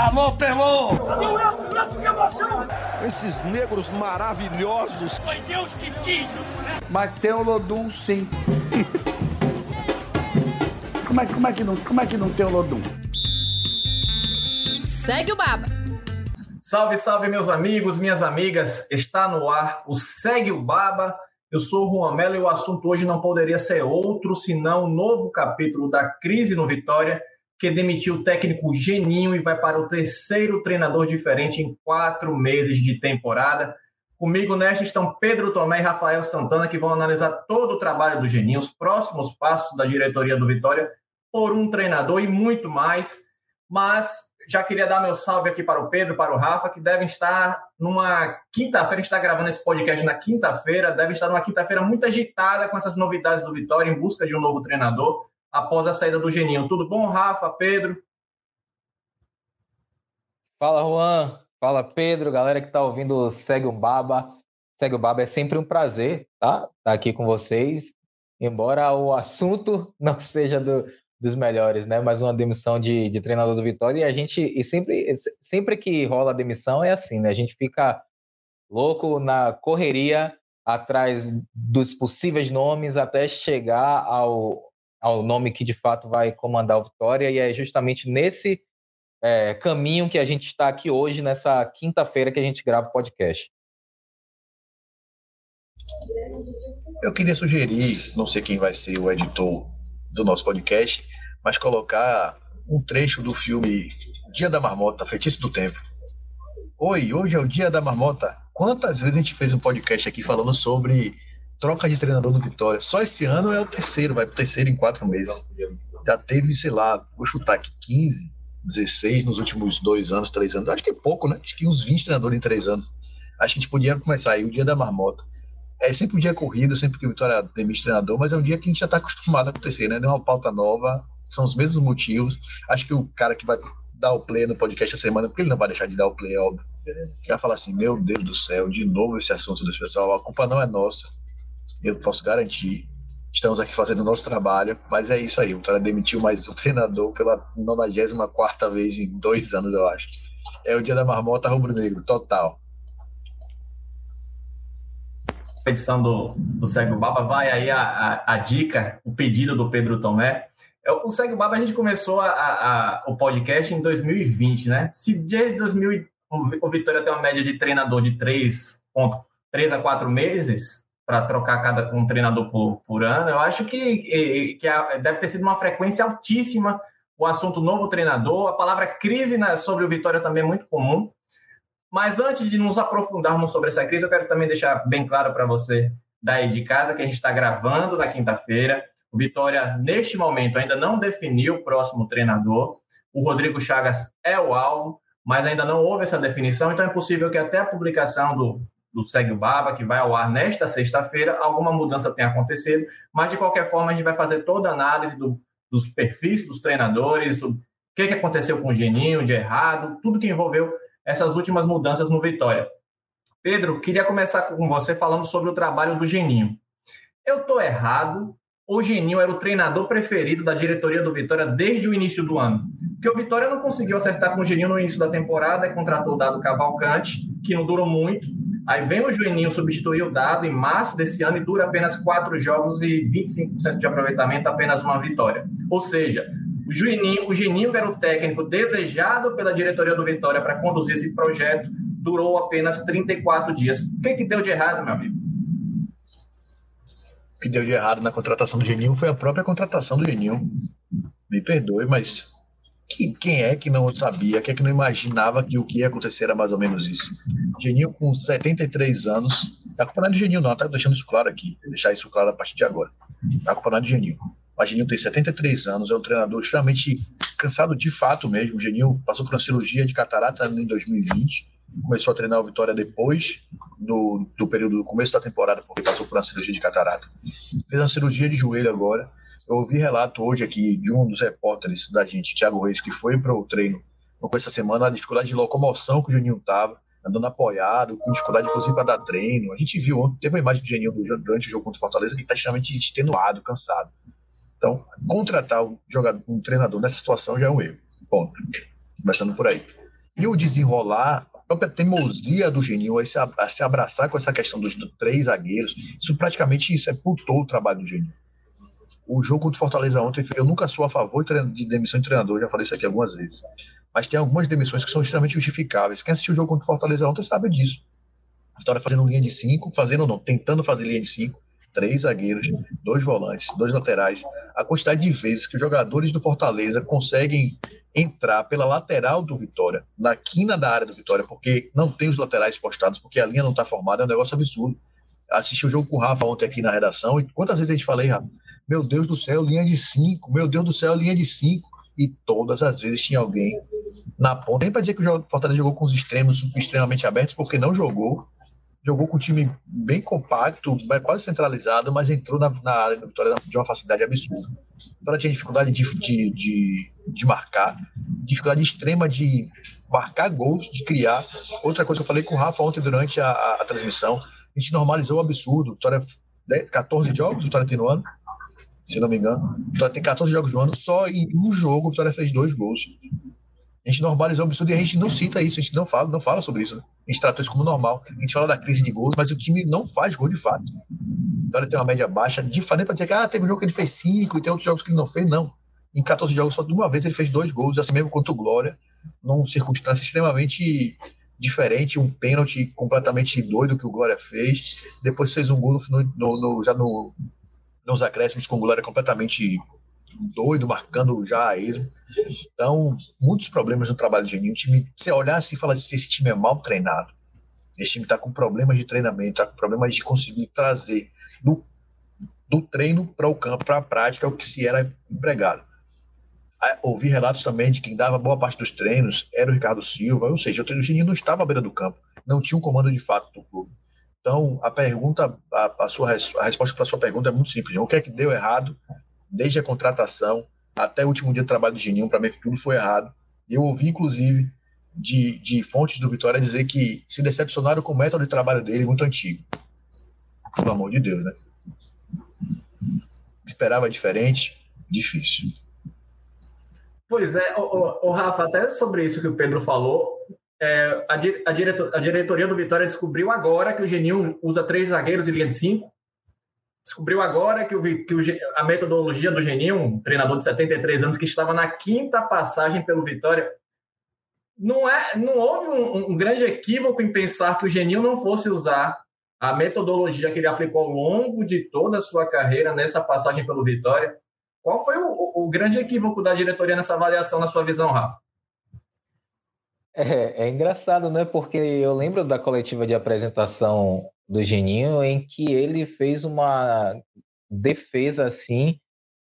Alô, Pelô! Que emoção! Esses negros maravilhosos. Foi Deus que quis, né? Mas tem o Lodum, sim. como, é, como, é que não, como é que não tem o Lodum? Segue o Baba. Salve, salve, meus amigos, minhas amigas. Está no ar o Segue o Baba. Eu sou o Juan Mello e o assunto hoje não poderia ser outro senão o um novo capítulo da crise no Vitória, que demitiu o técnico Geninho e vai para o terceiro treinador diferente em quatro meses de temporada. Comigo nesta estão Pedro Tomé e Rafael Santana, que vão analisar todo o trabalho do Geninho, os próximos passos da diretoria do Vitória por um treinador e muito mais. Mas já queria dar meu salve aqui para o Pedro, para o Rafa, que devem estar numa quinta-feira, a gente está gravando esse podcast na quinta-feira, devem estar numa quinta-feira muito agitada com essas novidades do Vitória em busca de um novo treinador após a saída do Geninho. Tudo bom, Rafa, Pedro? Fala, Juan. Fala, Pedro. Galera que está ouvindo Segue o Baba. Segue o Baba é sempre um prazer, tá? Estar tá aqui com vocês. Embora o assunto não seja do, dos melhores, né? Mais uma demissão de, de treinador do Vitória e a gente e sempre sempre que rola a demissão é assim, né? A gente fica louco na correria atrás dos possíveis nomes até chegar ao, ao nome que de fato vai comandar o Vitória e é justamente nesse é, caminho que a gente está aqui hoje nessa quinta-feira que a gente grava o podcast. Eu queria sugerir, não sei quem vai ser o editor do nosso podcast, mas colocar um trecho do filme Dia da Marmota, Feitiço do Tempo. Oi, hoje é o Dia da Marmota. Quantas vezes a gente fez um podcast aqui falando sobre troca de treinador do Vitória? Só esse ano é o terceiro, vai pro terceiro em quatro meses. Já teve, sei lá, vou chutar aqui 15, 16 nos últimos dois anos, três anos. Acho que é pouco, né? Acho que uns 20 treinadores em três anos. Acho que a gente podia começar aí o Dia da Marmota é sempre um dia corrido, sempre que o Vitória demite treinador, mas é um dia que a gente já está acostumado a acontecer, né? Não é uma pauta nova, são os mesmos motivos. Acho que o cara que vai dar o play no podcast essa semana, porque ele não vai deixar de dar o play, óbvio, vai falar assim: Meu Deus do céu, de novo esse assunto do pessoal, a culpa não é nossa, eu posso garantir. Estamos aqui fazendo o nosso trabalho, mas é isso aí. O Vitória demitiu mais um treinador pela 94 vez em dois anos, eu acho. É o dia da marmota rubro-negro, total edição do, do Segue o Baba, vai aí a, a, a, dica, o pedido do Pedro Tomé. É, o Segue o Baba, a gente começou a, a, o podcast em 2020, né? Se desde 2000 o Vitória tem uma média de treinador de 3, 3 a 4 meses para trocar cada um treinador por, por ano, eu acho que, que deve ter sido uma frequência altíssima o assunto novo treinador. A palavra crise sobre o Vitória também é muito comum. Mas antes de nos aprofundarmos sobre essa crise, eu quero também deixar bem claro para você daí de casa que a gente está gravando na quinta-feira. O Vitória, neste momento, ainda não definiu o próximo treinador. O Rodrigo Chagas é o alvo, mas ainda não houve essa definição, então é possível que até a publicação do, do Segue o Baba, que vai ao ar nesta sexta-feira, alguma mudança tenha acontecido, mas de qualquer forma a gente vai fazer toda a análise do, dos perfis dos treinadores, o que, que aconteceu com o Geninho de errado, tudo que envolveu essas últimas mudanças no Vitória. Pedro, queria começar com você falando sobre o trabalho do Geninho. Eu estou errado? O Geninho era o treinador preferido da diretoria do Vitória desde o início do ano? Porque o Vitória não conseguiu acertar com o Geninho no início da temporada e contratou o Dado Cavalcante, que não durou muito. Aí vem o Geninho substituir o Dado em março desse ano e dura apenas quatro jogos e 25% de aproveitamento, apenas uma vitória. Ou seja, o Juninho, o Geninho era o técnico desejado pela diretoria do Vitória para conduzir esse projeto, durou apenas 34 dias. O que, que deu de errado, meu amigo? O que deu de errado na contratação do Geninho foi a própria contratação do Geninho. Me perdoe, mas quem é que não sabia, quem é que não imaginava que o que ia acontecer era mais ou menos isso? Geninho com 73 anos. A culpa não é Geninho, não, tá deixando isso claro aqui. Deixar isso claro a partir de agora. A culpa não é Geninho. O Geninho tem 73 anos, é um treinador extremamente cansado de fato mesmo. O Geninho passou por uma cirurgia de catarata em 2020, começou a treinar o Vitória depois do, do período do começo da temporada, porque passou por uma cirurgia de catarata. Fez uma cirurgia de joelho agora. Eu ouvi relato hoje aqui de um dos repórteres da gente, Thiago Reis, que foi para o treino com essa semana, a dificuldade de locomoção que o Geninho estava andando apoiado, com dificuldade inclusive para dar treino. A gente viu ontem, teve uma imagem do Geninho durante o jogo contra o Fortaleza que está extremamente extenuado, cansado. Então, contratar um, jogador, um treinador nessa situação já é um erro. Ponto. Começando por aí. E o desenrolar, a própria teimosia do Geninho, a se, abraçar com essa questão dos, três zagueiros, isso praticamente sepultou o trabalho do Geninho. O jogo contra o Fortaleza ontem, eu nunca sou a favor de demissão de treinador, já falei isso aqui algumas vezes. Mas tem algumas demissões que são extremamente justificáveis. Quem assistiu o jogo contra o Fortaleza ontem sabe disso. A Vitória fazendo linha de cinco, fazendo ou não, tentando fazer linha de cinco, três zagueiros, dois volantes, dois laterais. A quantidade de vezes que os jogadores do Fortaleza conseguem entrar pela lateral do Vitória, na quina da área do Vitória, porque não tem os laterais postados, porque a linha não está formada, é um negócio absurdo. Assisti o jogo com o Rafa ontem aqui na redação, e quantas vezes a gente falei, Rafa, meu Deus do céu, linha de cinco, meu Deus do céu, linha de cinco, e todas as vezes tinha alguém na ponta. Nem para dizer que o Fortaleza jogou com os extremos extremamente abertos, porque não jogou, jogou com um time bem compacto, quase centralizado, mas entrou na, na área da vitória de uma facilidade absurda. A Vitória tinha dificuldade de, de, de, de, marcar, dificuldade extrema de marcar gols, de criar. Outra coisa que eu falei com o Rafa ontem durante a, a, a transmissão, a gente normalizou o absurdo. Vitória, 14 jogos, Vitória tem no ano, se não me engano. Vitória tem 14 jogos no ano, só em um jogo Vitória fez dois gols. A gente normalizou o absurdo e a gente não cita isso, a gente não fala, não fala sobre isso. Né? A gente trata isso como normal. A gente fala da crise de gols, mas o time não faz gol de fato. Vitória tem uma média baixa, de fato, para dizer que ah, teve um jogo que ele fez cinco e tem outros jogos que ele não fez, não. Em 14 jogos, só de uma vez ele fez dois gols, assim mesmo quanto o Glória, num circunstância extremamente diferente, um pênalti completamente doido que o Glória fez. Depois fez um gol no, no, no já no, nos acréscimos com o Glória completamente doido, marcando já a esmo. Então, muitos problemas no trabalho de Geninho. O time, você olhar assim e falar assim, esse time é mal treinado. Esse time está com problemas de treinamento, está com problemas de conseguir trazer do, do treino para o campo, para a prática, o que se era empregado. Ouvi relatos também de quem dava boa parte dos treinos era o Ricardo Silva, ou seja, o treino Geninho não estava à beira do campo, não tinha um comando de fato do clube. Então, a pergunta, a, a sua a resposta para a sua pergunta é muito simples. O que é que deu errado desde a contratação até o último dia de trabalho do Geninho, para mim tudo foi errado. Eu ouvi, inclusive, de, de fontes do Vitória dizer que se decepcionaram com o método de trabalho dele muito antigo. Pelo amor de Deus, né? Esperava diferente? Difícil. Pois é, o, o, Rafa, até sobre isso que o Pedro falou, é, a, a, a, diretoria do Vitória descobriu agora que o Geninho usa três zagueiros e linha de cinco, descobriu agora que, o, que o, a metodologia do Geninho, um treinador de 73 anos que estava na quinta passagem pelo Vitória, não, é, não houve um, um grande equívoco em pensar que o Geninho não fosse usar a metodologia que ele aplicou ao longo de toda a sua carreira nessa passagem pelo Vitória. Qual foi o, o grande equívoco da diretoria nessa avaliação, na sua visão, Rafa? É, é, engraçado, né? Porque eu lembro da coletiva de apresentação do Geninho, em que ele fez uma defesa assim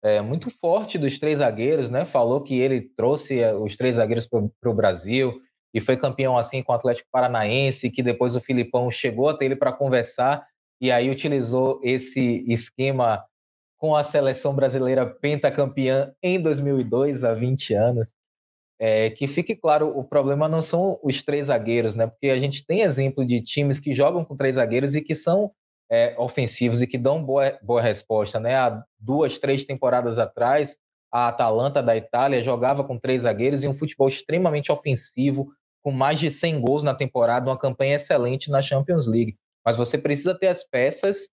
é, muito forte dos três zagueiros, né? Falou que ele trouxe é, os três zagueiros para o Brasil e foi campeão assim com o Atlético Paranaense, que depois o Filipão chegou até ele para conversar e aí utilizou esse esquema com a seleção brasileira pentacampeã em 2002, há 20 anos. É, que fique claro, o problema não são os três zagueiros, né? Porque a gente tem exemplo de times que jogam com três zagueiros e que são é, ofensivos e que dão boa, boa resposta, né? Há duas, três temporadas atrás, a Atalanta da Itália jogava com três zagueiros e um futebol extremamente ofensivo, com mais de 100 gols na temporada, uma campanha excelente na Champions League. Mas você precisa ter as peças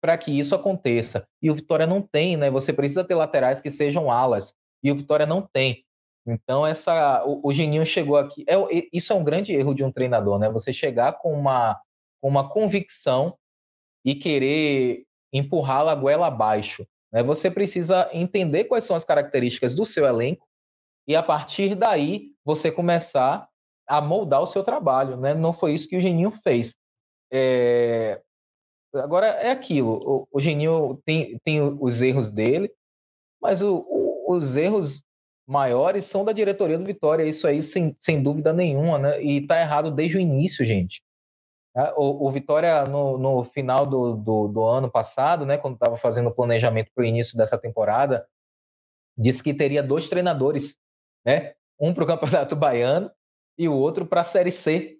para que isso aconteça. E o Vitória não tem, né? Você precisa ter laterais que sejam alas. E o Vitória não tem. Então, essa, o, o Geninho chegou aqui. É, isso é um grande erro de um treinador, né? Você chegar com uma, com uma convicção e querer empurrá-la goela abaixo. Né? Você precisa entender quais são as características do seu elenco e, a partir daí, você começar a moldar o seu trabalho. Né? Não foi isso que o Geninho fez. É... Agora, é aquilo. O, o Geninho tem, tem os erros dele, mas o, o, os erros maiores são da diretoria do Vitória, isso aí sem, sem dúvida nenhuma, né? E tá errado desde o início, gente. Tá? O, o Vitória, no, no final do, do, do, ano passado, né, quando estava fazendo o planejamento para o início dessa temporada, disse que teria dois treinadores, né? Um para o Campeonato Baiano e o outro para a Série C.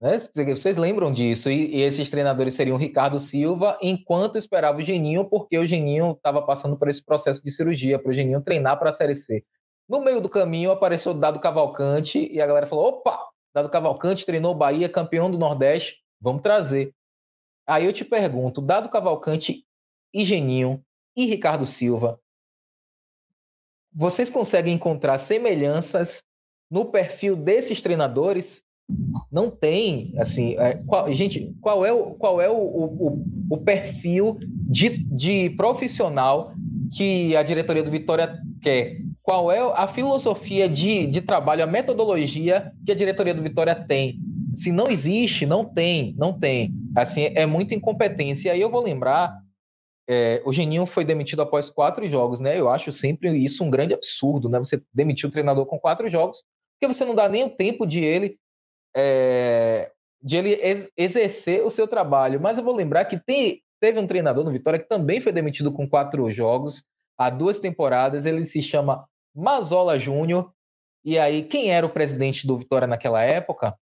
Né? Vocês lembram disso? E, e, esses treinadores seriam Ricardo Silva, enquanto esperava o Geninho, porque o Geninho estava passando por esse processo de cirurgia, para o Geninho treinar para a Série C. No meio do caminho apareceu o Dado Cavalcante e a galera falou: opa, Dado Cavalcante treinou Bahia, campeão do Nordeste, vamos trazer. Aí eu te pergunto, Dado Cavalcante e Geninho e Ricardo Silva, vocês conseguem encontrar semelhanças no perfil desses treinadores? Não tem, assim, é, qual, gente, qual é o, qual é o, o, o perfil de, de profissional que a diretoria do Vitória quer? Qual é a filosofia de, de trabalho, a metodologia que a diretoria do Vitória tem? Se não existe, não tem, não tem. Assim, é muita incompetência. E aí eu vou lembrar é, o Geninho foi demitido após quatro jogos, né? Eu acho sempre isso um grande absurdo, né? Você demitir o treinador com quatro jogos, porque você não dá nem o tempo de ele é, de ele ex exercer o seu trabalho. Mas eu vou lembrar que tem, teve um treinador no Vitória que também foi demitido com quatro jogos há duas temporadas. Ele se chama Mazola Júnior. E aí, quem era o presidente do Vitória naquela época?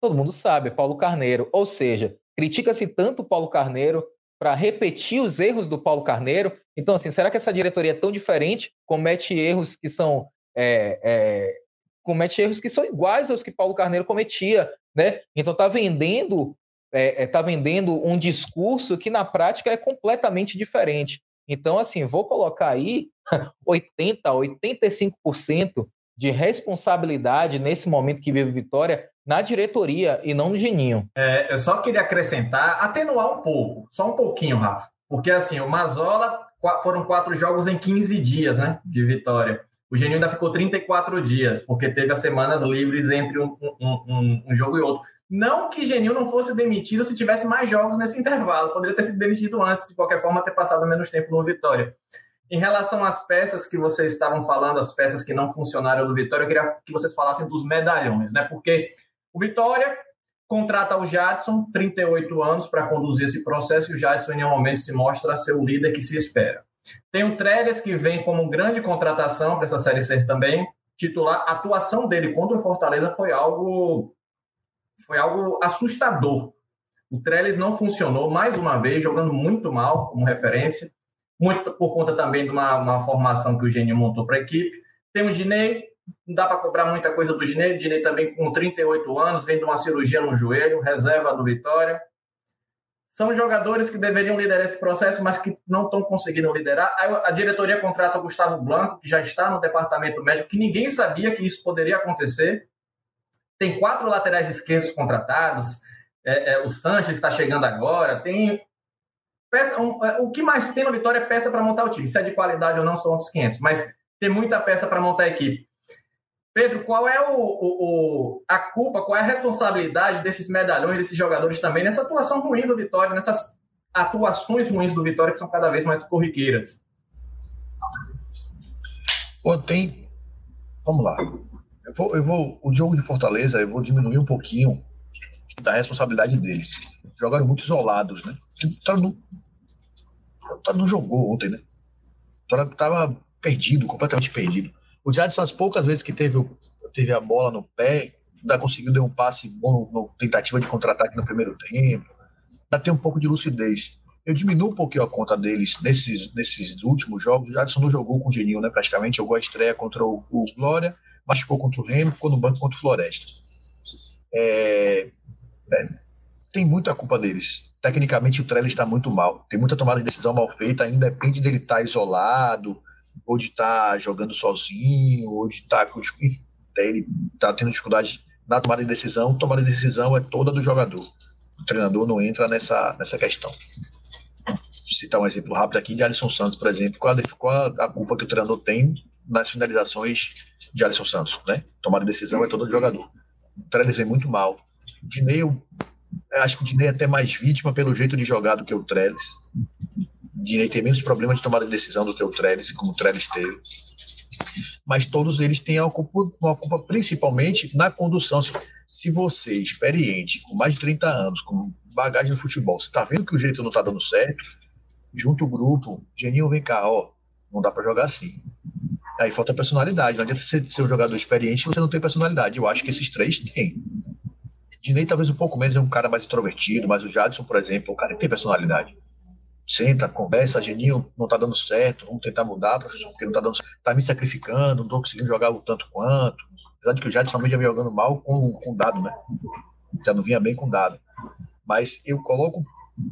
Todo mundo sabe, Paulo Carneiro. Ou seja, critica-se tanto Paulo Carneiro para repetir os erros do Paulo Carneiro. Então, assim, será que essa diretoria é tão diferente? Comete erros que são é, é, comete erros que são iguais aos que Paulo Carneiro cometia, né? Então está vendendo é, é, tá vendendo um discurso que na prática é completamente diferente. Então, assim, vou colocar aí 80, 85% de responsabilidade nesse momento que vive Vitória na diretoria e não no Geninho. É, eu só queria acrescentar, atenuar um pouco, só um pouquinho, Rafa. Porque assim, o Mazola foram quatro jogos em 15 dias, né? De vitória. O Geninho ainda ficou 34 dias, porque teve as semanas livres entre um, um, um, um jogo e outro. Não que Genil não fosse demitido se tivesse mais jogos nesse intervalo. Poderia ter sido demitido antes, de qualquer forma, ter passado menos tempo no Vitória. Em relação às peças que vocês estavam falando, as peças que não funcionaram no Vitória, eu queria que vocês falassem dos medalhões, né? Porque o Vitória contrata o Jadson, 38 anos, para conduzir esse processo, e o Jadson em nenhum momento se mostra ser o líder que se espera. Tem o Trellis, que vem como grande contratação para essa Série C também, titular. A atuação dele contra o Fortaleza foi algo, foi algo assustador. O Trellis não funcionou, mais uma vez, jogando muito mal como referência, muito por conta também de uma, uma formação que o Gênio montou para a equipe. Tem o Dinei, não dá para cobrar muita coisa do Ginei. Ginei também com 38 anos, vem de uma cirurgia no joelho, reserva do Vitória. São jogadores que deveriam liderar esse processo, mas que não estão conseguindo liderar. A diretoria contrata o Gustavo Blanco, que já está no departamento médico, que ninguém sabia que isso poderia acontecer. Tem quatro laterais esquerdos contratados. É, é, o Sanches está chegando agora. Tem peça, um, é, o que mais tem no Vitória é peça para montar o time. Se é de qualidade ou não, são outros 500. Mas tem muita peça para montar a equipe. Pedro, qual é o, o, o, a culpa, qual é a responsabilidade desses medalhões, desses jogadores também, nessa atuação ruim do Vitória, nessas atuações ruins do Vitória que são cada vez mais corriqueiras? Pô, tem. Vamos lá. Eu vou, eu vou, o jogo de Fortaleza, eu vou diminuir um pouquinho da responsabilidade deles. Jogaram muito isolados, né? O não, não jogou ontem, né? O estava perdido, completamente perdido. O Jadson, as poucas vezes que teve, teve a bola no pé, ainda conseguiu dar um passe bom no, tentativa de contra-ataque no primeiro tempo. Ainda tem um pouco de lucidez. Eu diminuo um pouquinho a conta deles nesses, nesses últimos jogos. O Jadson não jogou com o Geninho, né? Praticamente jogou a estreia contra o, o Glória, machucou contra o Remo, ficou no banco contra o Floresta. É, é, tem muita culpa deles. Tecnicamente, o Trellis está muito mal. Tem muita tomada de decisão mal feita, ainda depende dele estar tá isolado, ou de estar tá jogando sozinho, ou de estar tá. Ele está tendo dificuldade na tomada de decisão. Tomada de decisão é toda do jogador. O treinador não entra nessa, nessa questão. Vou citar um exemplo rápido aqui de Alisson Santos, por exemplo. Qual a, qual a culpa que o treinador tem nas finalizações de Alisson Santos? Né? Tomada de decisão é toda do jogador. O Trellis vem muito mal. O Dinei, eu acho que o Dinei é até mais vítima pelo jeito de jogar do que o Trellis. Dinei tem menos problemas de tomada de decisão do que o Trellis, como o Trellis teve. Mas todos eles têm uma culpa, principalmente na condução. Se, você, experiente, com mais de 30 anos, com bagagem no futebol, você está vendo que o jeito não está dando certo, junto o grupo, Geninho, vem cá, ó, não dá para jogar assim. Aí falta personalidade. Não adianta ser um jogador experiente se você não tem personalidade. Eu acho que esses três têm. Dinei talvez um pouco menos, é um cara mais introvertido, mas o Jadson, por exemplo, um cara que tem personalidade senta, conversa, Geninho, não tá dando certo, vamos tentar mudar, professor, porque não tá dando certo, tá me sacrificando, não tô conseguindo jogar o tanto quanto. Apesar de que o Jadson também já vinha jogando mal com, com dado, né? Já não vinha bem com dado. Mas eu coloco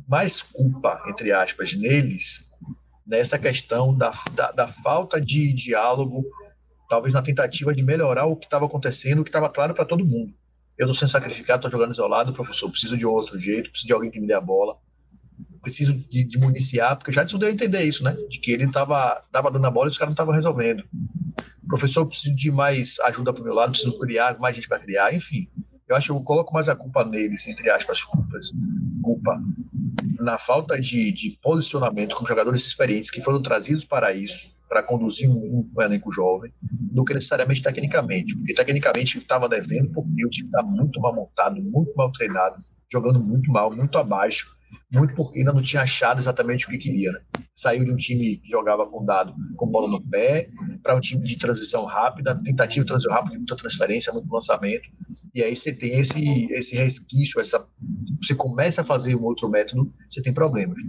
mais culpa, entre aspas, neles, nessa questão da, da, da falta de diálogo, talvez na tentativa de melhorar o que estava acontecendo, o que estava claro para todo mundo. Eu estou sendo sacrificado, estou jogando isolado, professor, preciso de um outro jeito, preciso de alguém que me dê a bola, preciso de, de municiar, porque Jadson deu a entender isso, né? De que ele estava tava dando a bola e os caras não estavam resolvendo. Professor, preciso de mais ajuda para o meu lado, preciso criar, mais gente para criar, enfim. Eu acho que eu coloco mais a culpa neles, entre aspas, culpas, culpa na falta de, de posicionamento com jogadores experientes que foram trazidos para isso, para conduzir um, um, elenco jovem, do que necessariamente tecnicamente. Porque tecnicamente estava devendo, porque o time está muito mal montado, muito mal treinado, jogando muito mal, muito abaixo muito porque ainda não tinha achado exatamente o que queria. Né? Saiu de um time que jogava com dado com bola no pé, para um time de transição rápida, tentativa de transição rápida, muita transferência, muito lançamento. E aí você tem esse, esse resquício, essa, você começa a fazer um outro método, você tem problemas.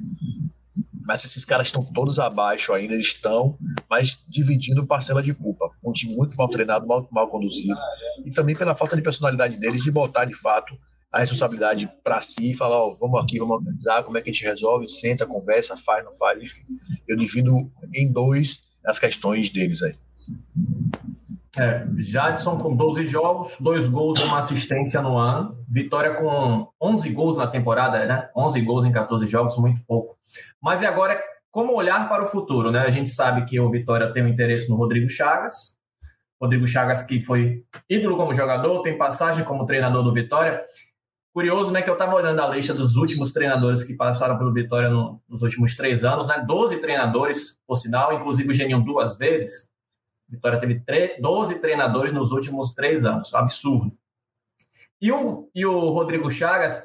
Mas esses caras estão todos abaixo ainda, estão, mas dividindo parcela de culpa. Um time muito mal treinado, mal, mal conduzido. E também pela falta de personalidade deles de botar de fato a responsabilidade para si e falar, ó, vamos aqui, vamos organizar, como é que a gente resolve, senta, conversa, faz, não faz, enfim. Eu divido em dois as questões deles aí. É, Jadson com 12 jogos, dois gols e uma assistência no ano. Vitória com 11 gols na temporada, né? 11 gols em 14 jogos, muito pouco. Mas e agora, como olhar para o futuro, né? A gente sabe que o Vitória tem um interesse no Rodrigo Chagas. Rodrigo Chagas que foi ídolo como jogador, tem passagem como treinador do Vitória. Curioso, né, que eu estava olhando a lista dos últimos treinadores que passaram pelo Vitória no, nos últimos três anos, né? 12 treinadores, por sinal, inclusive o Geninho duas vezes. Vitória teve 12 treinadores nos últimos três anos, absurdo. E o, e o Rodrigo Chagas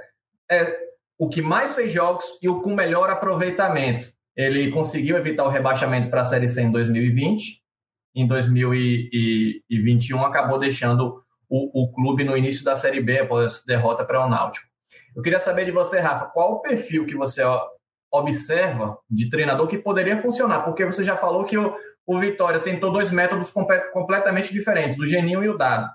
é o que mais fez jogos e o com melhor aproveitamento. Ele conseguiu evitar o rebaixamento para a Série C em 2020. Em 2021 acabou deixando o, o clube no início da Série B, após derrota para o Náutico. Eu queria saber de você, Rafa, qual o perfil que você observa de treinador que poderia funcionar? Porque você já falou que o, o Vitória tentou dois métodos completamente diferentes, o Geninho e o Dado.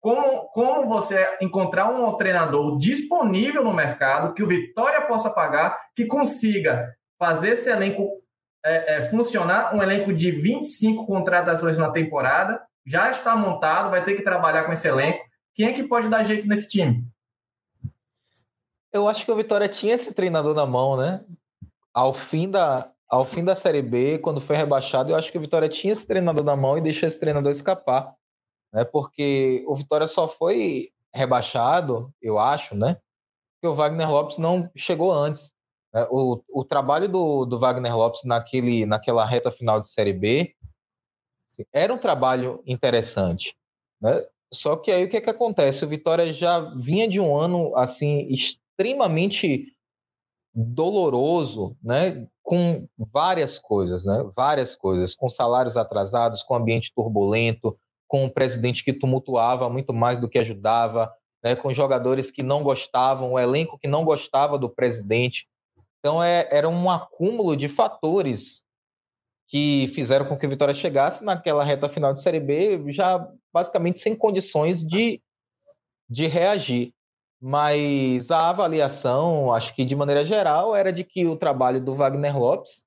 Como, como você encontrar um treinador disponível no mercado, que o Vitória possa pagar, que consiga fazer esse elenco é, é, funcionar, um elenco de 25 contratações na temporada, já está montado, vai ter que trabalhar com esse elenco. Quem é que pode dar jeito nesse time? Eu acho que o Vitória tinha esse treinador na mão, né? Ao fim da, ao fim da Série B, quando foi rebaixado, eu acho que o Vitória tinha esse treinador na mão e deixou esse treinador escapar. Né? Porque o Vitória só foi rebaixado, eu acho, né? Porque o Wagner Lopes não chegou antes. Né? O, o trabalho do, do Wagner Lopes naquele, naquela reta final de Série B era um trabalho interessante, né? Só que aí o que, é que acontece? O Vitória já vinha de um ano assim extremamente doloroso, né? Com várias coisas, né? Várias coisas, com salários atrasados, com ambiente turbulento, com um presidente que tumultuava muito mais do que ajudava, né? Com jogadores que não gostavam, o elenco que não gostava do presidente. Então é, era um acúmulo de fatores que fizeram com que o Vitória chegasse naquela reta final de Série B já basicamente sem condições de, de reagir. Mas a avaliação, acho que de maneira geral, era de que o trabalho do Wagner Lopes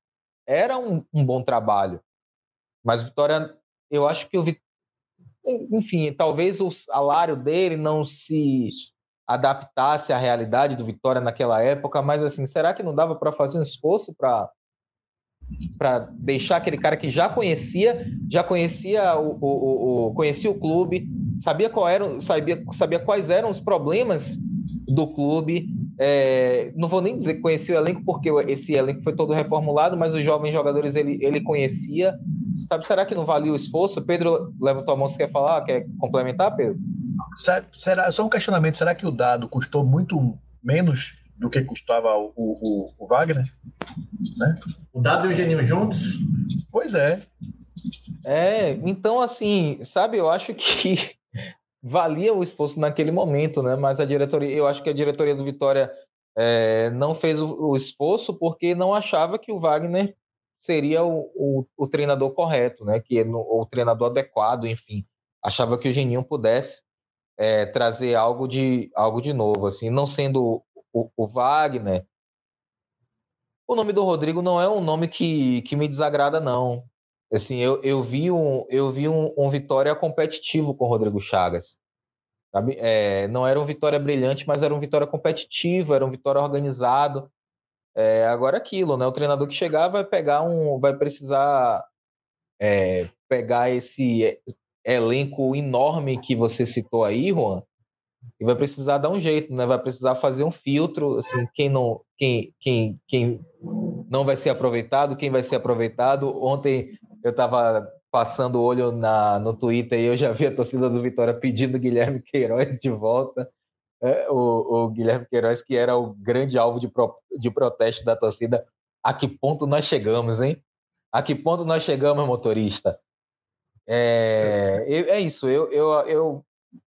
era um, um bom trabalho. Mas Vitória, eu acho que o enfim, talvez o salário dele não se adaptasse à realidade do Vitória naquela época, mas assim, será que não dava para fazer um esforço para para deixar aquele cara que já conhecia, já conhecia o, o, o, conhecia o clube, sabia qual era, sabia, sabia quais eram os problemas do clube. É, não vou nem dizer que conhecia o elenco, porque esse elenco foi todo reformulado, mas os jovens jogadores ele, ele conhecia. Sabe, será que não valia o esforço? Pedro levantou a mão, você quer falar? Quer complementar, Pedro? Será, só um questionamento: será que o dado custou muito menos do que custava o, o, o Wagner? Né? O Dado e o Geninho juntos? Pois é. É, então assim, sabe, eu acho que valia o esforço naquele momento, né? Mas a diretoria, eu acho que a diretoria do Vitória é, não fez o, o, esforço porque não achava que o Wagner seria o, o, o treinador correto, né? Que no, o treinador adequado, enfim. achava que o Geninho pudesse é, trazer algo de, algo de novo, assim, não sendo o, o, Wagner. O nome do Rodrigo não é um nome que, que me desagrada, não. Assim, eu, eu vi, um, eu vi um, um Vitória competitivo com o Rodrigo Chagas. Sabe? É, não era um Vitória brilhante, mas era um Vitória competitivo, era um Vitória organizado. É, agora é aquilo, né? O treinador que chegar vai pegar um, vai precisar é, pegar esse elenco enorme que você citou aí, Juan, e vai precisar dar um jeito, né? Vai precisar fazer um filtro, assim, quem não, quem, quem, quem não vai ser aproveitado, quem vai ser aproveitado. Ontem eu estava passando o olho na, no Twitter e eu já vi a torcida do Vitória pedindo Guilherme Queiroz de volta. É, o, o, Guilherme Queiroz, que era o grande alvo de, pro, de protesto da torcida. A que ponto nós chegamos, hein? A que ponto nós chegamos, motorista? É, é isso, eu, eu, eu,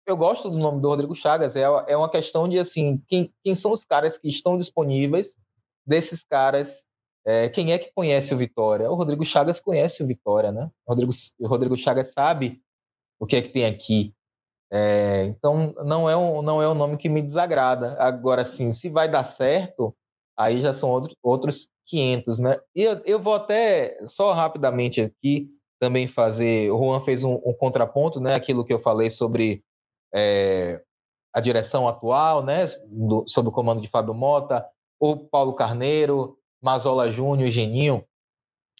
eu gosto do nome do Rodrigo Chagas, é, é uma questão de, assim, quem, quem são os caras que estão disponíveis, desses caras, é, quem é que conhece o Vitória? O Rodrigo Chagas conhece o Vitória, né? O Rodrigo, o Rodrigo Chagas sabe o que é que tem aqui. É, então, não é, um, não é um nome que me desagrada. Agora, sim, se vai dar certo, aí já são outro, outros 500, né? E eu, eu vou até, só rapidamente aqui, também fazer. O Juan fez um, um contraponto, né? Aquilo que eu falei sobre é, a direção atual, né? Do, sob o comando de Fábio Mota, o Paulo Carneiro, Mazola Júnior e Geninho.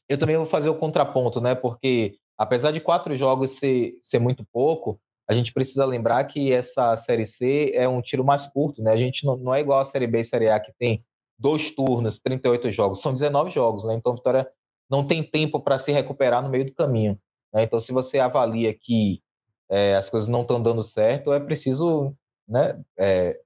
Eu também vou fazer o contraponto, né? Porque apesar de quatro jogos ser, ser muito pouco, a gente precisa lembrar que essa Série C é um tiro mais curto, né? A gente não, não é igual a Série B e Série A que tem dois turnos, 38 jogos, são 19 jogos, né? Então, Vitória não tem tempo para se recuperar no meio do caminho. Né? Então, se você avalia que é, as coisas não estão dando certo, é preciso né, é,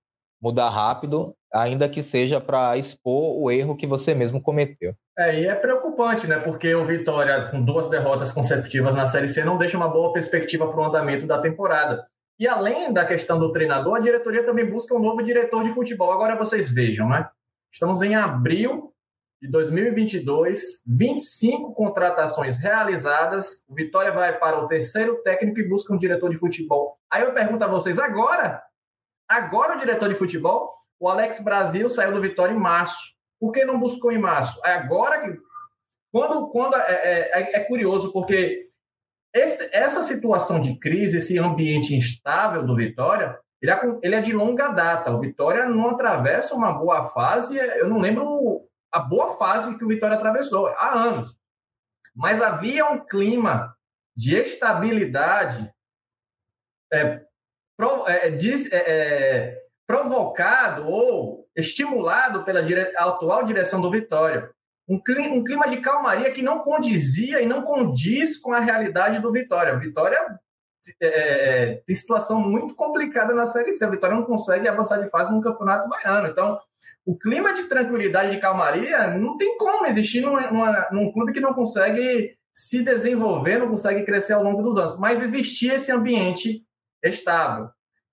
mudar rápido, ainda que seja para expor o erro que você mesmo cometeu. É, e é preocupante, né? Porque o Vitória, com duas derrotas consecutivas na Série C, não deixa uma boa perspectiva para o andamento da temporada. E além da questão do treinador, a diretoria também busca um novo diretor de futebol. Agora vocês vejam, né? Estamos em abril de 2022, 25 contratações realizadas. O Vitória vai para o terceiro técnico e busca um diretor de futebol. Aí eu pergunto a vocês, agora? Agora o diretor de futebol? O Alex Brasil saiu do Vitória em março. Por que não buscou em março? É agora que. Quando, quando é, é, é, é curioso, porque esse, essa situação de crise, esse ambiente instável do Vitória, ele é, ele é de longa data. O Vitória não atravessa uma boa fase. Eu não lembro a boa fase que o Vitória atravessou há anos. Mas havia um clima de estabilidade é, é, é, é, provocado ou estimulado pela atual direção do Vitória. Um clima, de calmaria que não condizia e não condiz com a realidade do Vitória. Vitória é, tem situação muito complicada na Série C. O Vitória não consegue avançar de fase no Campeonato Baiano. Então, o clima de tranquilidade de calmaria não tem como existir numa, numa, num clube que não consegue se desenvolver, não consegue crescer ao longo dos anos. Mas existia esse ambiente estável.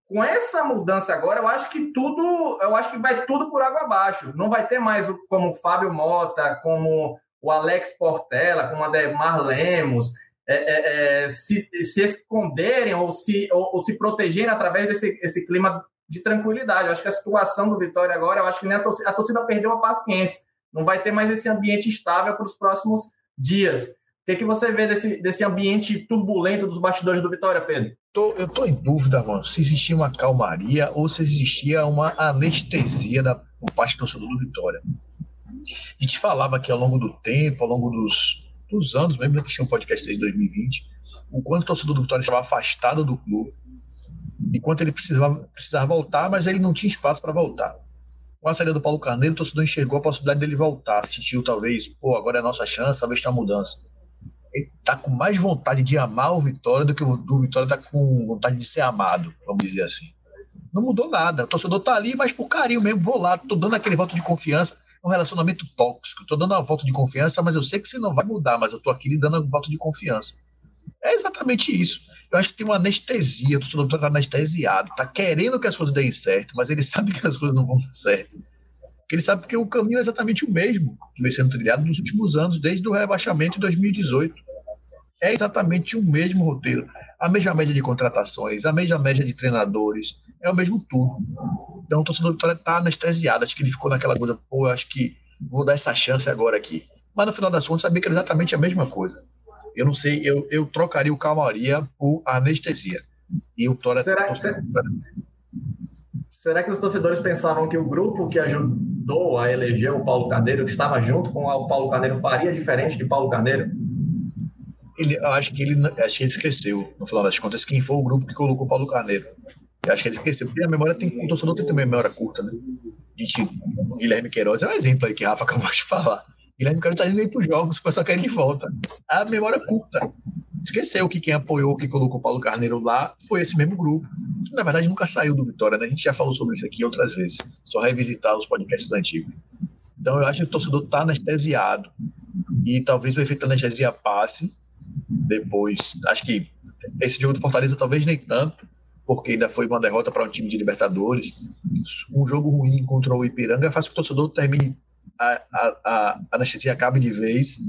Com essa mudança agora, eu acho que tudo, eu acho que vai tudo por água abaixo. Não vai ter mais como o Fábio Mota, como o Alex Portela, como o Ademar Lemos, é, é, é, se, se esconderem ou se, ou, ou se protegerem através desse esse clima de tranquilidade. Eu acho que a situação do Vitória agora, eu acho que nem a torcida, a torcida perdeu a paciência. Não vai ter mais esse ambiente estável para os próximos dias. O que, que você vê desse, desse ambiente turbulento dos bastidores do Vitória, Pedro? Tô, eu estou em dúvida, mano, se existia uma calmaria ou se existia uma anestesia da parte do torcedor do Vitória. A gente falava aqui ao longo do tempo, ao longo dos, dos anos, mesmo que tinha um podcast desde 2020, o quanto o torcedor do Vitória estava afastado do clube, enquanto ele precisava, precisava voltar, mas ele não tinha espaço para voltar. Com a saída do Paulo Carneiro, o torcedor enxergou a possibilidade dele voltar, sentiu talvez, pô, agora é a nossa chance, talvez tenha uma mudança. Ele tá com mais vontade de amar o Vitória do que o do Vitória tá com vontade de ser amado, vamos dizer assim. Não mudou nada. O torcedor tá ali, mas por carinho mesmo, vou lá, tô dando aquele voto de confiança. É um relacionamento tóxico. Tô dando uma voto de confiança, mas eu sei que você não vai mudar, mas eu tô aqui lhe dando um voto de confiança. É exatamente isso. Eu acho que tem uma anestesia, o torcedor está anestesiado, está querendo que as coisas deem certo, mas ele sabe que as coisas não vão dar certo. Porque ele sabe que o caminho é exatamente o mesmo que vem sendo trilhado nos últimos anos, desde o rebaixamento em 2018. é exatamente o mesmo roteiro. A mesma média de contratações, a mesma média de treinadores, é o mesmo tudo. Então o torcedor do Vitória está anestesiado, acho que ele ficou naquela coisa, pô, eu acho que vou dar essa chance agora aqui. Mas no final das contas, sabia que era exatamente a mesma coisa. Eu não sei, eu, eu trocaria o calmaria por anestesia. E o Vitória. Será que, será que os torcedores pensavam que o grupo que ajudou a eleger o Paulo Carneiro, que estava junto com o Paulo Carneiro, faria diferente de Paulo Carneiro? Ele, eu acho que ele acho que ele esqueceu, no final das contas, quem foi o grupo que colocou o Paulo Carneiro. Eu acho que ele esqueceu, porque a memória tem. O torcedor tem também memória curta, né? Gente, Guilherme Queiroz é um exemplo aí que Rafa acabou de falar. Guilherme Queiroz tá indo nem pros jogos, o pessoal quer ele de volta. A memória curta. Esqueceu que quem apoiou, que colocou o Paulo Carneiro lá, foi esse mesmo grupo, que na verdade nunca saiu do Vitória, né? A gente já falou sobre isso aqui outras vezes. Só revisitar os podcasts antigos. Então eu acho que o torcedor tá anestesiado. E talvez o efeito anestesia passe depois. Acho que esse jogo do Fortaleza talvez nem tanto, porque ainda foi uma derrota para um time de Libertadores. Um jogo ruim contra o Ipiranga faz que o torcedor termine a, a, a anestesia acabe de vez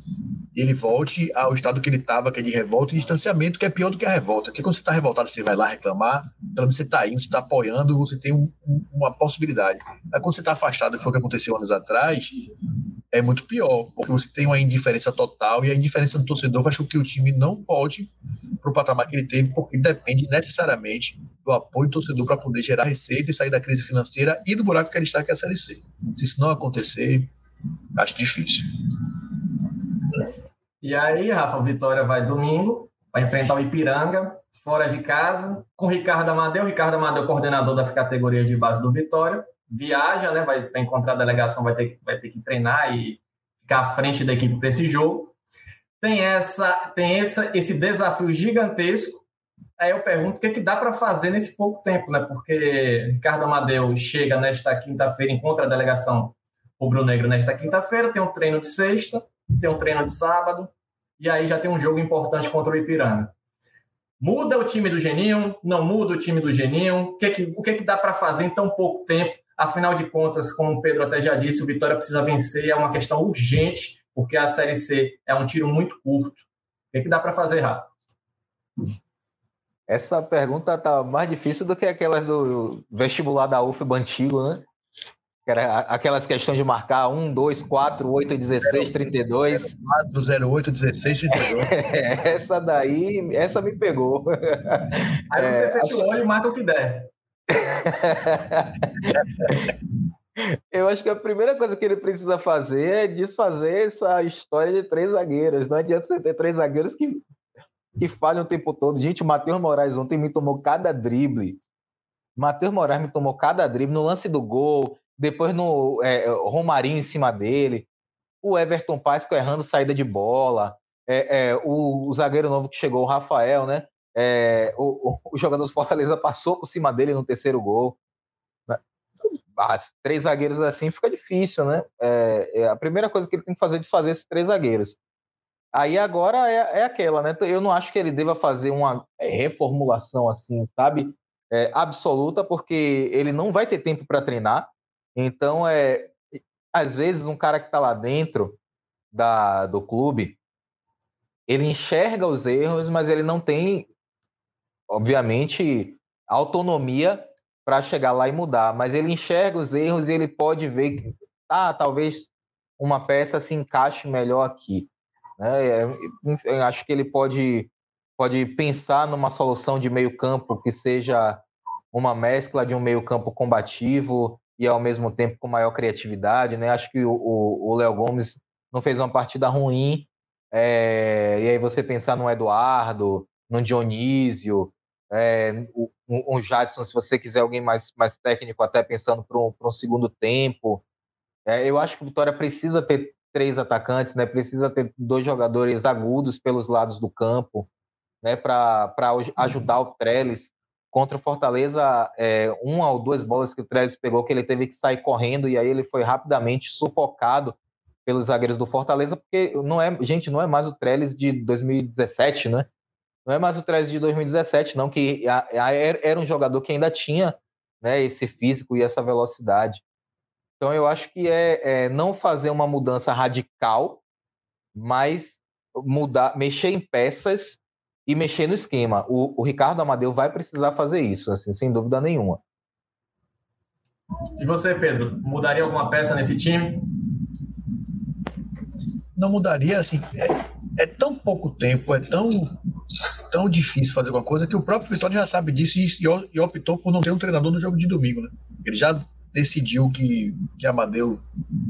e ele volte ao estado que ele estava, que é de revolta e distanciamento, que é pior do que a revolta. Porque quando você está revoltado, você vai lá reclamar, pelo menos você está indo, você está apoiando, você tem um, um, uma possibilidade. Mas quando você está afastado, que foi o que aconteceu anos atrás, é muito pior, porque você tem uma indiferença total e a indiferença do torcedor faz com que o time não volte para o patamar que ele teve, porque depende necessariamente do apoio do torcedor para poder gerar receita e sair da crise financeira e do buraco que ele está, que é a Série C. Se isso não acontecer, acho difícil. E aí, Rafa, Vitória vai domingo, vai enfrentar o Ipiranga, fora de casa, com o Ricardo Amadeu. O Ricardo Amadeu, coordenador das categorias de base do Vitória viaja, né? Vai, vai encontrar a delegação, vai ter, vai ter que treinar e ficar à frente da equipe para esse jogo. Tem essa, tem essa, esse desafio gigantesco. Aí eu pergunto o que, é que dá para fazer nesse pouco tempo, né? Porque Ricardo Amadeu chega nesta quinta-feira, encontra a delegação rubro-negro nesta quinta-feira, tem um treino de sexta, tem um treino de sábado, e aí já tem um jogo importante contra o Ipiranga. Muda o time do Geninho? Não muda o time do Geninho? O que, é que, o que, é que dá para fazer em tão pouco tempo Afinal de contas, como o Pedro até já disse, o Vitória precisa vencer, é uma questão urgente, porque a Série C é um tiro muito curto. O que, que dá para fazer, Rafa? Essa pergunta tá mais difícil do que aquelas do vestibular da UFBA antigo, né? Era aquelas questões de marcar 1, 2, 4, 8, 16, 32. 4, 08, 16, 32. essa daí, essa me pegou. Aí você é, fecha o olho e marca o que der. Eu acho que a primeira coisa que ele precisa fazer é desfazer essa história de três zagueiros. Não adianta você ter três zagueiros que, que falham o tempo todo. Gente, o Matheus Moraes ontem me tomou cada drible. Matheus Moraes me tomou cada drible no lance do gol, depois no é, Romarinho em cima dele, o Everton Páscoa errando saída de bola, é, é, o, o, zagueiro novo que chegou, o Rafael, né? É, o, o, jogador do Fortaleza passou por cima dele no terceiro gol. Né? três zagueiros assim fica difícil, né? É, é, a primeira coisa que ele tem que fazer é desfazer esses três zagueiros. Aí agora é, é aquela, né? Eu não acho que ele deva fazer uma reformulação assim, sabe? É, absoluta, porque ele não vai ter tempo para treinar. Então, é, às vezes, um cara que está lá dentro da, do clube, ele enxerga os erros, mas ele não tem obviamente, autonomia para chegar lá e mudar, mas ele enxerga os erros e ele pode ver que, ah, talvez uma peça se encaixe melhor aqui. Né? Eu acho que ele pode, pode pensar numa solução de meio campo que seja uma mescla de um meio campo combativo e ao mesmo tempo com maior criatividade. Né? Acho que o Léo Gomes não fez uma partida ruim, é, e aí você pensar no Eduardo, no Dionísio, é, um, um Jadson, se você quiser alguém mais, mais técnico, até pensando para um, um segundo tempo. É, eu acho que o Vitória precisa ter três atacantes, né? Precisa ter dois jogadores agudos pelos lados do campo, né? Para ajudar o Trellis. Contra o Fortaleza, é, uma ou duas bolas que o Trellis pegou, que ele teve que sair correndo e aí ele foi rapidamente sufocado pelos zagueiros do Fortaleza, porque não é, gente, não é mais o Trellis de 2017, né? Não é mais o Trez de 2017, não, que era um jogador que ainda tinha né, esse físico e essa velocidade. Então eu acho que é, é não fazer uma mudança radical, mas mudar, mexer em peças e mexer no esquema. O, o Ricardo Amadeu vai precisar fazer isso, assim, sem dúvida nenhuma. E você, Pedro, mudaria alguma peça nesse time? Não mudaria, assim, é, é tão pouco tempo, é tão, tão difícil fazer alguma coisa que o próprio Vitória já sabe disso e, e optou por não ter um treinador no jogo de domingo, né? Ele já decidiu que, que Amadeu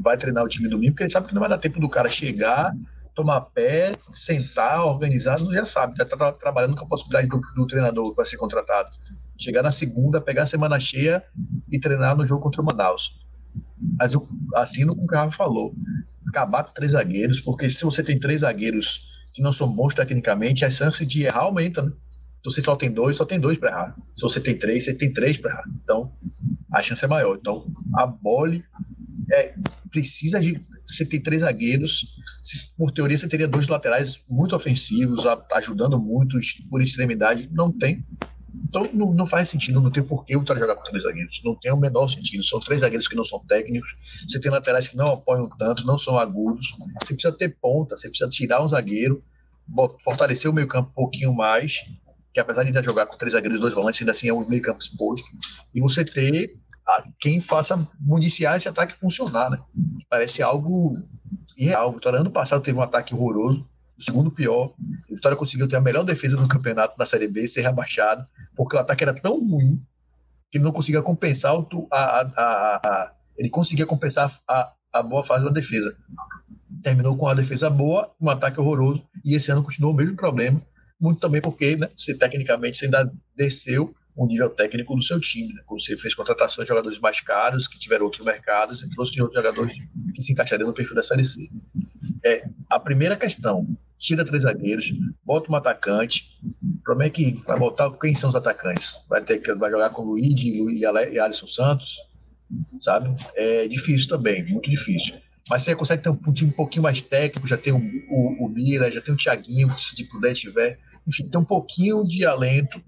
vai treinar o time domingo, porque ele sabe que não vai dar tempo do cara chegar, tomar pé, sentar, organizar, já sabe, já está trabalhando com a possibilidade do, do treinador vai ser contratado. Chegar na segunda, pegar a semana cheia e treinar no jogo contra o Manaus. Mas eu assino com o que o Rafa falou. Acabar com três zagueiros, porque se você tem três zagueiros que não são bons tecnicamente, a chance de errar aumenta, né? Se você só tem dois, só tem dois para errar. Se você tem três, você tem três para errar. Então, a chance é maior. Então, a bola é, precisa de. Você tem três zagueiros. Por teoria, você teria dois laterais muito ofensivos, ajudando muito por extremidade. Não tem. Então não, não, faz sentido, não tem porquê o Vitória jogar com três zagueiros. Não tem o menor sentido. São três zagueiros que não são técnicos. Você tem laterais que não apoiam tanto, não são agudos. Você precisa ter ponta, você precisa tirar um zagueiro, fortalecer o meio campo um pouquinho mais que apesar de ainda jogar com três zagueiros e dois volantes, ainda assim é um meio campo exposto, e você ter quem faça municiar esse ataque funcionar, né? Parece algo irreal. O Vitória ano passado teve um ataque horroroso, segundo pior. O Vitória conseguiu ter a melhor defesa do campeonato da Série B, ser rebaixado, porque o ataque era tão ruim que ele não conseguia compensar o, a, a, a, a ele conseguia compensar a, a boa fase da defesa. Terminou com a defesa boa, um ataque horroroso, e esse ano continuou o mesmo problema muito também porque né, você tecnicamente você ainda desceu o nível técnico do seu time. Né? Você fez contratações de jogadores mais caros, que tiveram outros mercados, e trouxe outros jogadores que se encaixariam no perfil da Série C. É, a primeira questão, tira três zagueiros, bota um atacante. O problema é que vai botar quem são os atacantes? Vai ter que vai jogar com o Luigi e Alisson Santos, sabe? É difícil também, muito difícil. Mas você consegue ter um time um pouquinho mais técnico, já tem o, o, o Mira, já tem o Thiaguinho, se puder tiver enfim, tem um pouquinho de alento,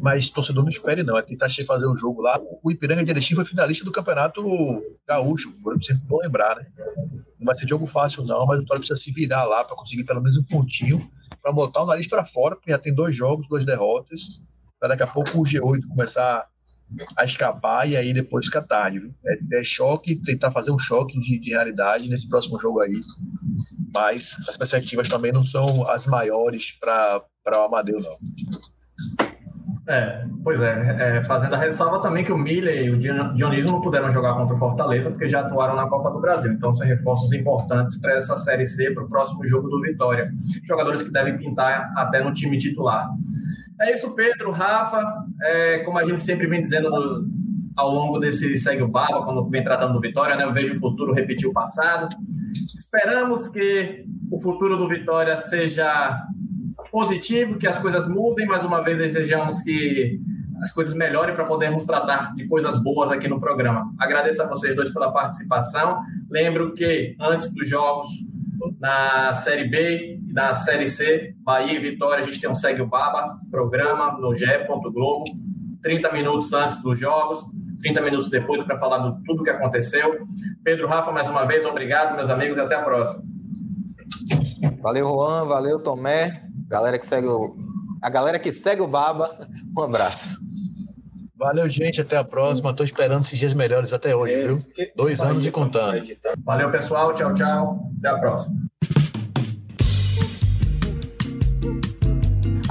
mas torcedor não espere não, é tentar fazer o jogo lá. O Ipiranga de Erechim foi finalista do Campeonato Gaúcho, sempre bom lembrar, né? Não vai ser jogo fácil não, mas o Vitória precisa se virar lá para conseguir pelo menos um pontinho, para botar o nariz para fora, porque já tem dois jogos, duas derrotas, para daqui a pouco o G8 começar a escapar e aí depois fica tarde. É, é, choque, tentar fazer um choque de, de, realidade nesse próximo jogo aí. Mas as perspectivas também não são as maiores para o Amadeu, não. É, pois é, é, fazendo a ressalva também que o Miller e o Dionísio não puderam jogar contra o Fortaleza porque já atuaram na Copa do Brasil. Então são reforços importantes para essa Série C, para o próximo jogo do Vitória. Jogadores que devem pintar até no time titular. É isso, Pedro, Rafa. É, como a gente sempre vem dizendo no, ao longo desse Segue o Baba, quando vem tratando do Vitória, né? Eu vejo o futuro repetir o passado. Esperamos que o futuro do Vitória seja positivo, que as coisas mudem. Mais uma vez, desejamos que as coisas melhorem para podermos tratar de coisas boas aqui no programa. Agradeço a vocês dois pela participação. Lembro que antes dos jogos na Série B na Série C, Bahia e Vitória, a gente tem um Segue o Baba, programa no GE. Globo, 30 minutos antes dos jogos, 30 minutos depois para falar de tudo que aconteceu. Pedro Rafa, mais uma vez, obrigado, meus amigos, e até a próxima. Valeu, Juan, valeu, Tomé, galera que segue o... a galera que segue o Baba, um abraço. Valeu, gente. Até a próxima. Estou esperando esses dias melhores até hoje, viu? Dois anos e contando. Valeu, pessoal. Tchau, tchau. Até a próxima.